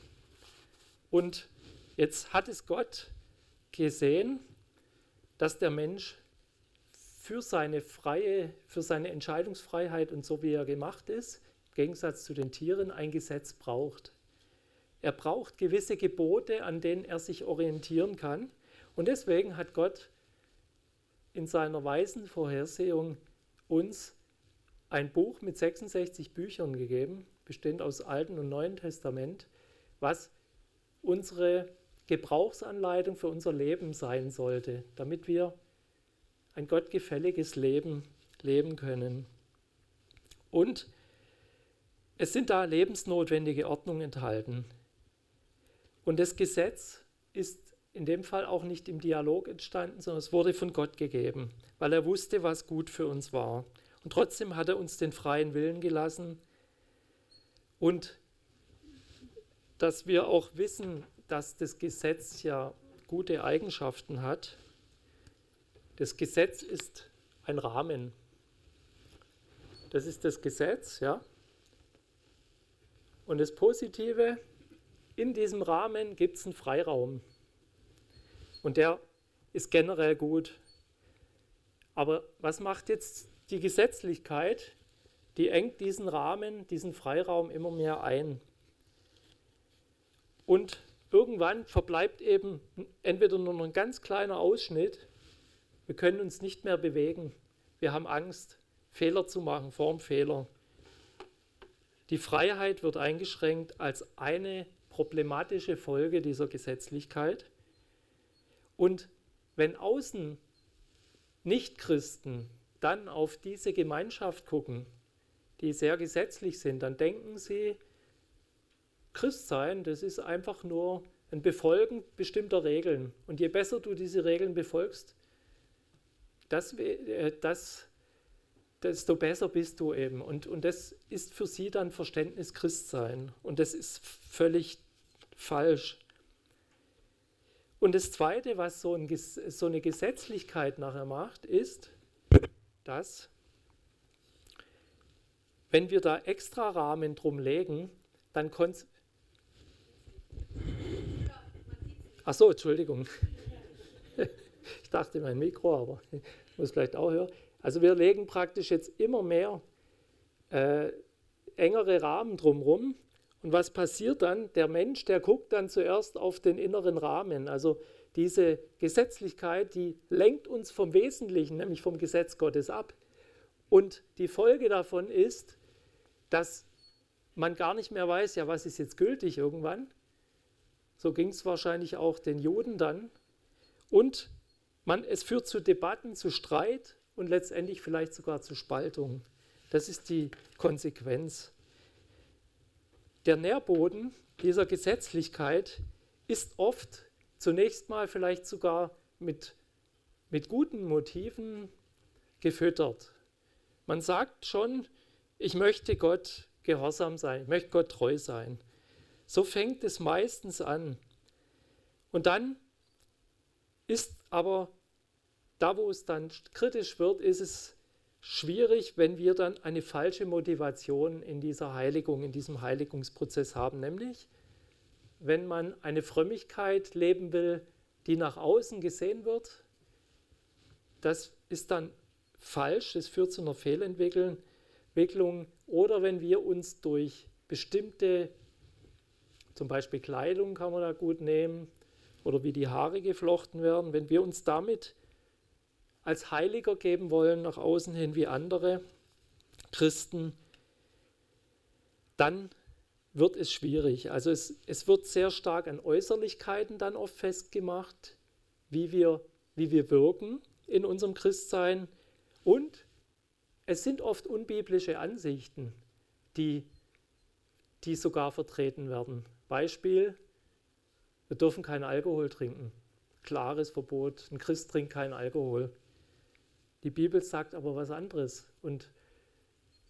Und jetzt hat es Gott gesehen, dass der Mensch für seine freie, für seine Entscheidungsfreiheit und so wie er gemacht ist, im Gegensatz zu den Tieren, ein Gesetz braucht. Er braucht gewisse Gebote, an denen er sich orientieren kann. Und deswegen hat Gott in seiner weisen Vorhersehung uns ein Buch mit 66 Büchern gegeben, bestehend aus Alten und Neuen Testament, was unsere Gebrauchsanleitung für unser Leben sein sollte, damit wir ein gottgefälliges Leben leben können. Und es sind da lebensnotwendige Ordnungen enthalten. Und das Gesetz ist in dem Fall auch nicht im Dialog entstanden, sondern es wurde von Gott gegeben, weil er wusste, was gut für uns war. Und trotzdem hat er uns den freien Willen gelassen und dass wir auch wissen, dass das Gesetz ja gute Eigenschaften hat. Das Gesetz ist ein Rahmen. Das ist das Gesetz, ja. Und das Positive, in diesem Rahmen gibt es einen Freiraum. Und der ist generell gut. Aber was macht jetzt die Gesetzlichkeit? Die engt diesen Rahmen, diesen Freiraum immer mehr ein. Und irgendwann verbleibt eben entweder nur noch ein ganz kleiner Ausschnitt, wir können uns nicht mehr bewegen, wir haben Angst, Fehler zu machen, Formfehler. Die Freiheit wird eingeschränkt als eine problematische Folge dieser Gesetzlichkeit. Und wenn außen Nichtchristen dann auf diese Gemeinschaft gucken, die sehr gesetzlich sind, dann denken sie, Christsein, das ist einfach nur ein Befolgen bestimmter Regeln. Und je besser du diese Regeln befolgst, das, äh, das, desto besser bist du eben. Und, und das ist für sie dann Verständnis Christsein. Und das ist völlig falsch. Und das Zweite, was so, ein, so eine Gesetzlichkeit nachher macht, ist, dass wenn wir da extra Rahmen drum legen, dann konnt Ach so, Entschuldigung. Ich dachte mein Mikro, aber ich muss vielleicht auch hören. Also wir legen praktisch jetzt immer mehr äh, engere Rahmen drumherum und was passiert dann? Der Mensch, der guckt dann zuerst auf den inneren Rahmen. Also diese Gesetzlichkeit, die lenkt uns vom Wesentlichen, nämlich vom Gesetz Gottes ab. Und die Folge davon ist, dass man gar nicht mehr weiß, ja, was ist jetzt gültig irgendwann. So ging es wahrscheinlich auch den Juden dann. Und man, es führt zu Debatten, zu Streit und letztendlich vielleicht sogar zu Spaltung. Das ist die Konsequenz. Der Nährboden dieser Gesetzlichkeit ist oft zunächst mal vielleicht sogar mit, mit guten Motiven gefüttert. Man sagt schon, ich möchte Gott gehorsam sein, ich möchte Gott treu sein. So fängt es meistens an. Und dann ist aber da, wo es dann kritisch wird, ist es schwierig, wenn wir dann eine falsche Motivation in dieser Heiligung, in diesem Heiligungsprozess haben, nämlich wenn man eine Frömmigkeit leben will, die nach außen gesehen wird, das ist dann falsch, es führt zu einer Fehlentwicklung. Oder wenn wir uns durch bestimmte, zum Beispiel Kleidung kann man da gut nehmen, oder wie die Haare geflochten werden, wenn wir uns damit als heiliger geben wollen nach außen hin wie andere Christen, dann wird es schwierig. Also es, es wird sehr stark an Äußerlichkeiten dann oft festgemacht, wie wir, wie wir wirken in unserem Christsein. Und es sind oft unbiblische Ansichten, die, die sogar vertreten werden. Beispiel, wir dürfen keinen Alkohol trinken. Klares Verbot, ein Christ trinkt keinen Alkohol. Die Bibel sagt aber was anderes. Und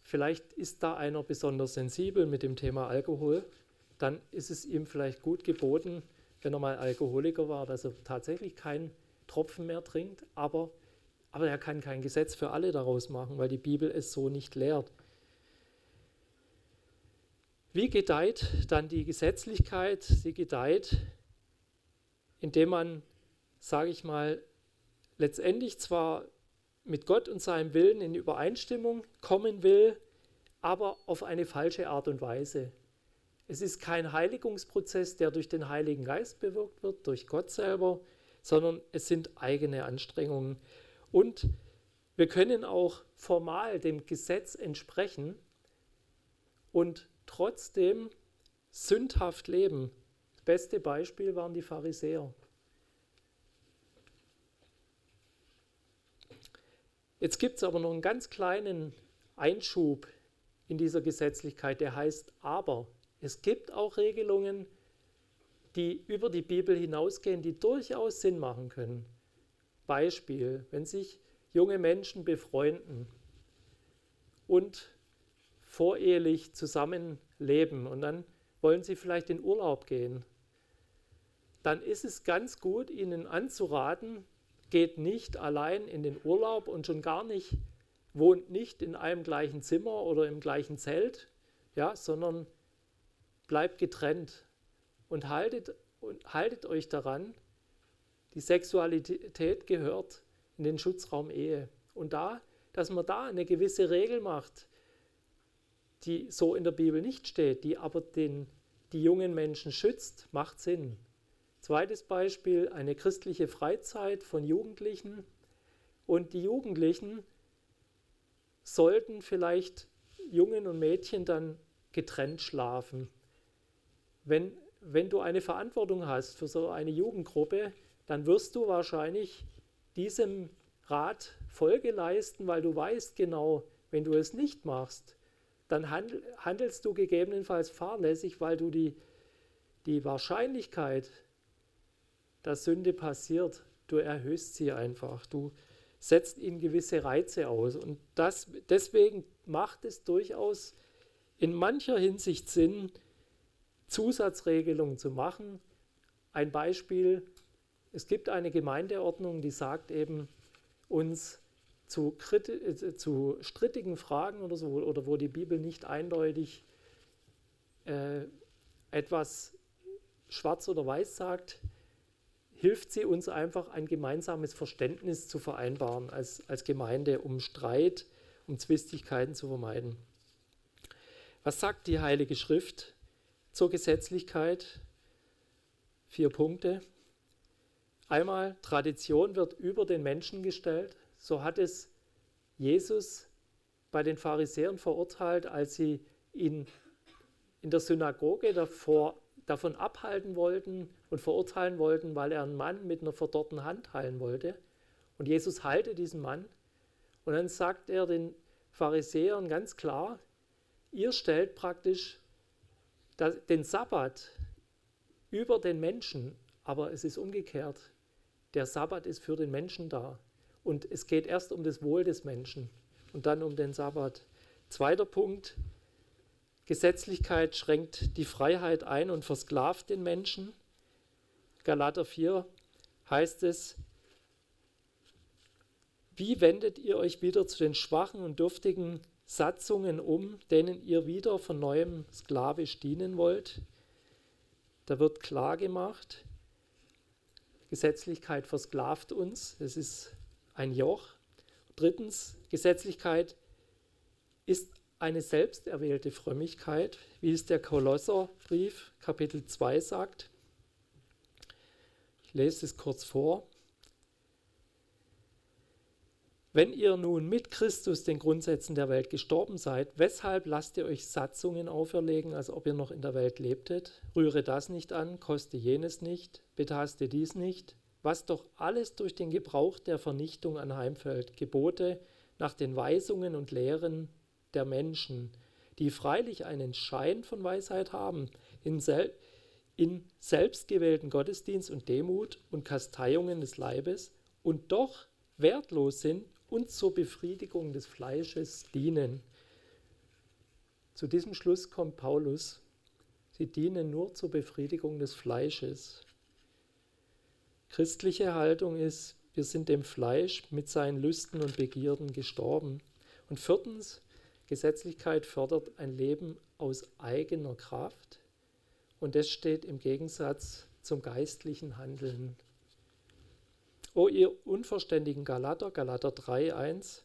vielleicht ist da einer besonders sensibel mit dem Thema Alkohol. Dann ist es ihm vielleicht gut geboten, wenn er mal Alkoholiker war, dass er tatsächlich keinen Tropfen mehr trinkt, aber, aber er kann kein Gesetz für alle daraus machen, weil die Bibel es so nicht lehrt. Wie gedeiht dann die Gesetzlichkeit? Sie gedeiht, indem man, sage ich mal, letztendlich zwar mit Gott und seinem Willen in Übereinstimmung kommen will, aber auf eine falsche Art und Weise. Es ist kein Heiligungsprozess, der durch den Heiligen Geist bewirkt wird, durch Gott selber, sondern es sind eigene Anstrengungen. Und wir können auch formal dem Gesetz entsprechen und trotzdem sündhaft leben. Das beste Beispiel waren die Pharisäer. Jetzt gibt es aber noch einen ganz kleinen Einschub in dieser Gesetzlichkeit, der heißt aber. Es gibt auch Regelungen, die über die Bibel hinausgehen, die durchaus Sinn machen können. Beispiel, wenn sich junge Menschen befreunden und vorehelich zusammenleben und dann wollen sie vielleicht in Urlaub gehen, dann ist es ganz gut, ihnen anzuraten, geht nicht allein in den Urlaub und schon gar nicht, wohnt nicht in einem gleichen Zimmer oder im gleichen Zelt, ja, sondern bleibt getrennt und haltet, und haltet euch daran, die Sexualität gehört in den Schutzraum Ehe. Und da, dass man da eine gewisse Regel macht, die so in der Bibel nicht steht, die aber den, die jungen Menschen schützt, macht Sinn. Zweites Beispiel, eine christliche Freizeit von Jugendlichen. Und die Jugendlichen sollten vielleicht Jungen und Mädchen dann getrennt schlafen. Wenn, wenn du eine Verantwortung hast für so eine Jugendgruppe, dann wirst du wahrscheinlich diesem Rat Folge leisten, weil du weißt genau, wenn du es nicht machst, dann handelst du gegebenenfalls fahrlässig, weil du die, die Wahrscheinlichkeit, dass Sünde passiert, du erhöhst sie einfach. Du setzt ihnen gewisse Reize aus. Und das, deswegen macht es durchaus in mancher Hinsicht Sinn, Zusatzregelungen zu machen. Ein Beispiel, es gibt eine Gemeindeordnung, die sagt eben uns zu, äh, zu strittigen Fragen oder so, oder wo die Bibel nicht eindeutig äh, etwas schwarz oder weiß sagt, hilft sie uns einfach, ein gemeinsames Verständnis zu vereinbaren als, als Gemeinde, um Streit, um Zwistigkeiten zu vermeiden. Was sagt die Heilige Schrift zur Gesetzlichkeit? Vier Punkte. Einmal, Tradition wird über den Menschen gestellt. So hat es Jesus bei den Pharisäern verurteilt, als sie ihn in der Synagoge davor davon abhalten wollten und verurteilen wollten, weil er einen Mann mit einer verdorrten Hand heilen wollte. Und Jesus heilte diesen Mann. Und dann sagt er den Pharisäern ganz klar, ihr stellt praktisch den Sabbat über den Menschen, aber es ist umgekehrt. Der Sabbat ist für den Menschen da. Und es geht erst um das Wohl des Menschen und dann um den Sabbat. Zweiter Punkt, Gesetzlichkeit schränkt die Freiheit ein und versklavt den Menschen. Galater 4 heißt es, wie wendet ihr euch wieder zu den schwachen und dürftigen Satzungen um, denen ihr wieder von neuem sklavisch dienen wollt? Da wird klar gemacht, Gesetzlichkeit versklavt uns, es ist ein Joch. Drittens, Gesetzlichkeit ist eine selbsterwählte Frömmigkeit, wie es der Kolosserbrief Kapitel 2 sagt. Ich lese es kurz vor. Wenn ihr nun mit Christus den Grundsätzen der Welt gestorben seid, weshalb lasst ihr euch Satzungen auferlegen, als ob ihr noch in der Welt lebtet? Rühre das nicht an, koste jenes nicht, betaste dies nicht, was doch alles durch den Gebrauch der Vernichtung anheimfällt, Gebote nach den Weisungen und Lehren der Menschen, die freilich einen Schein von Weisheit haben, in, sel in selbstgewählten Gottesdienst und Demut und Kasteiungen des Leibes und doch wertlos sind und zur Befriedigung des Fleisches dienen. Zu diesem Schluss kommt Paulus. Sie dienen nur zur Befriedigung des Fleisches. Christliche Haltung ist, wir sind dem Fleisch mit seinen Lüsten und Begierden gestorben. Und viertens, Gesetzlichkeit fördert ein Leben aus eigener Kraft und das steht im Gegensatz zum geistlichen Handeln. O ihr unverständigen Galater, Galater 3,1,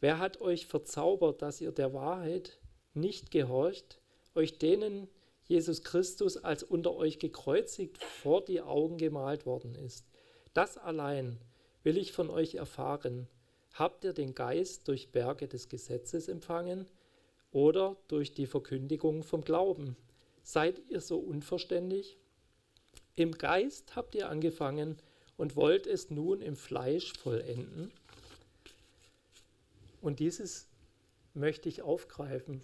wer hat euch verzaubert, dass ihr der Wahrheit nicht gehorcht, euch denen Jesus Christus als unter euch gekreuzigt vor die Augen gemalt worden ist? Das allein will ich von euch erfahren. Habt ihr den Geist durch Berge des Gesetzes empfangen oder durch die Verkündigung vom Glauben? Seid ihr so unverständig? Im Geist habt ihr angefangen und wollt es nun im Fleisch vollenden? Und dieses möchte ich aufgreifen.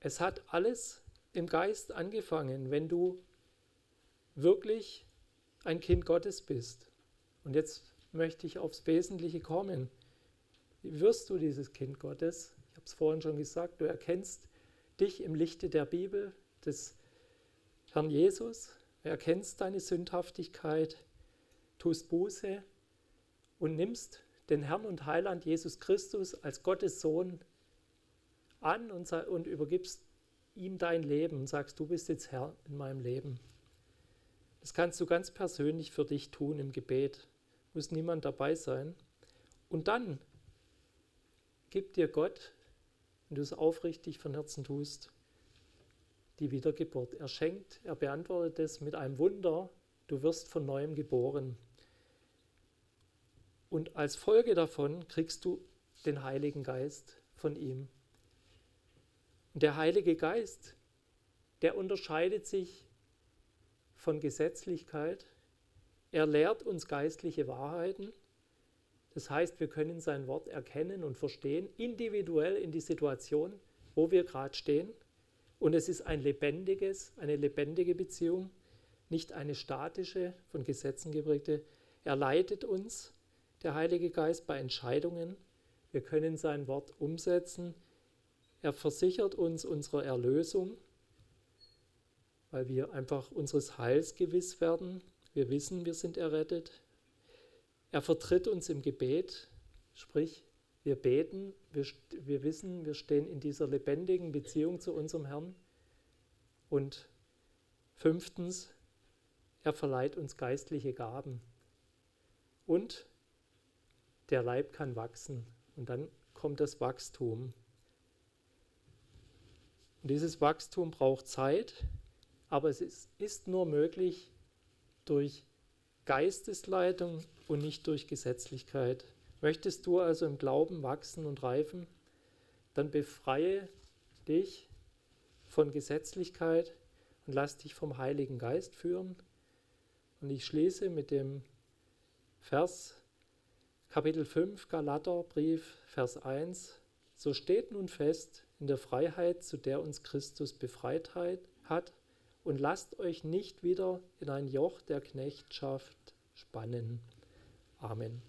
Es hat alles im Geist angefangen, wenn du wirklich ein Kind Gottes bist. Und jetzt möchte ich aufs Wesentliche kommen. Wie wirst du dieses Kind Gottes? Ich habe es vorhin schon gesagt, du erkennst dich im Lichte der Bibel, des Herrn Jesus, erkennst deine Sündhaftigkeit, tust Buße und nimmst den Herrn und Heiland Jesus Christus als Gottes Sohn an und, und übergibst ihm dein Leben und sagst, du bist jetzt Herr in meinem Leben. Das kannst du ganz persönlich für dich tun im Gebet. Muss niemand dabei sein. Und dann gibt dir Gott, wenn du es aufrichtig von Herzen tust, die Wiedergeburt. Er schenkt, er beantwortet es mit einem Wunder, du wirst von neuem geboren. Und als Folge davon kriegst du den Heiligen Geist von ihm. Und der Heilige Geist, der unterscheidet sich von Gesetzlichkeit. Er lehrt uns geistliche Wahrheiten. Das heißt, wir können sein Wort erkennen und verstehen, individuell in die Situation, wo wir gerade stehen. Und es ist ein lebendiges, eine lebendige Beziehung, nicht eine statische, von Gesetzen geprägte. Er leitet uns, der Heilige Geist, bei Entscheidungen. Wir können sein Wort umsetzen. Er versichert uns unserer Erlösung weil wir einfach unseres Heils gewiss werden. Wir wissen, wir sind errettet. Er vertritt uns im Gebet, sprich, wir beten, wir, wir wissen, wir stehen in dieser lebendigen Beziehung zu unserem Herrn. Und fünftens, er verleiht uns geistliche Gaben. Und der Leib kann wachsen. Und dann kommt das Wachstum. Und dieses Wachstum braucht Zeit, aber es ist, ist nur möglich durch Geistesleitung und nicht durch Gesetzlichkeit. Möchtest du also im Glauben wachsen und reifen, dann befreie dich von Gesetzlichkeit und lass dich vom Heiligen Geist führen. Und ich schließe mit dem Vers Kapitel 5 Galaterbrief Vers 1. So steht nun fest in der Freiheit, zu der uns Christus befreit hat und lasst euch nicht wieder in ein Joch der Knechtschaft spannen. Amen.